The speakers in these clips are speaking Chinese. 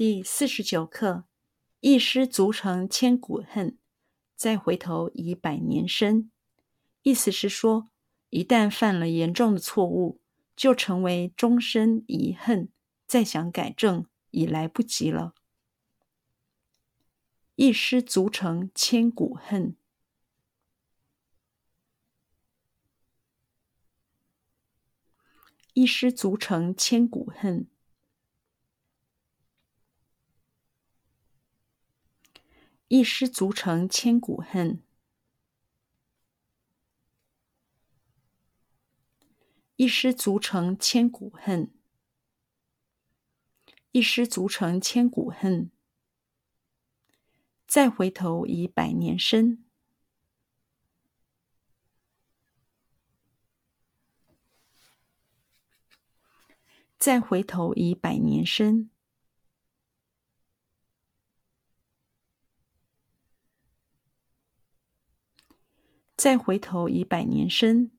第四十九课：一失足成千古恨，再回头已百年身。意思是说，一旦犯了严重的错误，就成为终身遗恨，再想改正已来不及了。一失足成千古恨。一失足成千古恨。一失足成千古恨。一失足成千古恨。一失足成千古恨。再回头已百年身。再回头已百年身。再回头已百年身。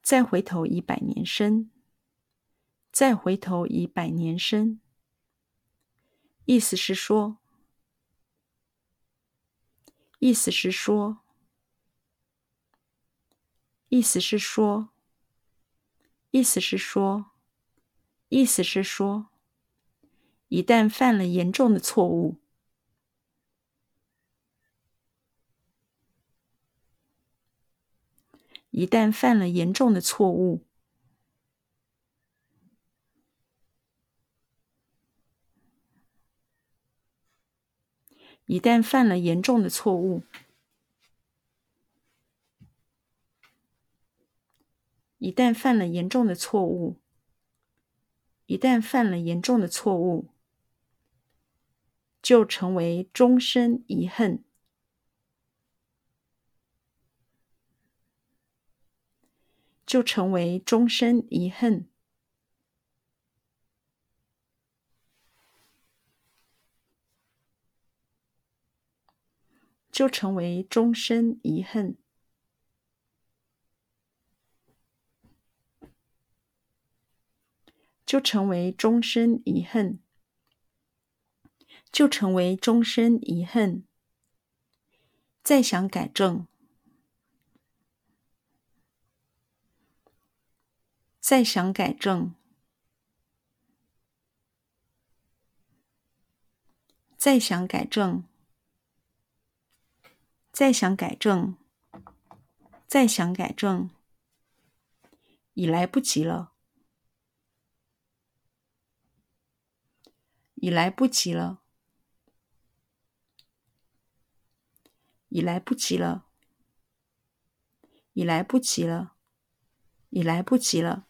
再回头已百年身。再回头已百年身。意思是说，意思是说，意思是说，意思是说，意思是说，一旦犯了严重的错误。一旦犯了严重的错误，一旦犯了严重的错误，一旦犯了严重的错误，一旦犯了严重的错误，就成为终身遗恨。就成为终身遗恨，就成为终身遗恨，就成为终身遗恨，就成为终身遗恨，再想改正。再想改正，再想改正，再想改正，再想改正，已来不及了，已来不及了，已来不及了，已来不及了，已来不及了。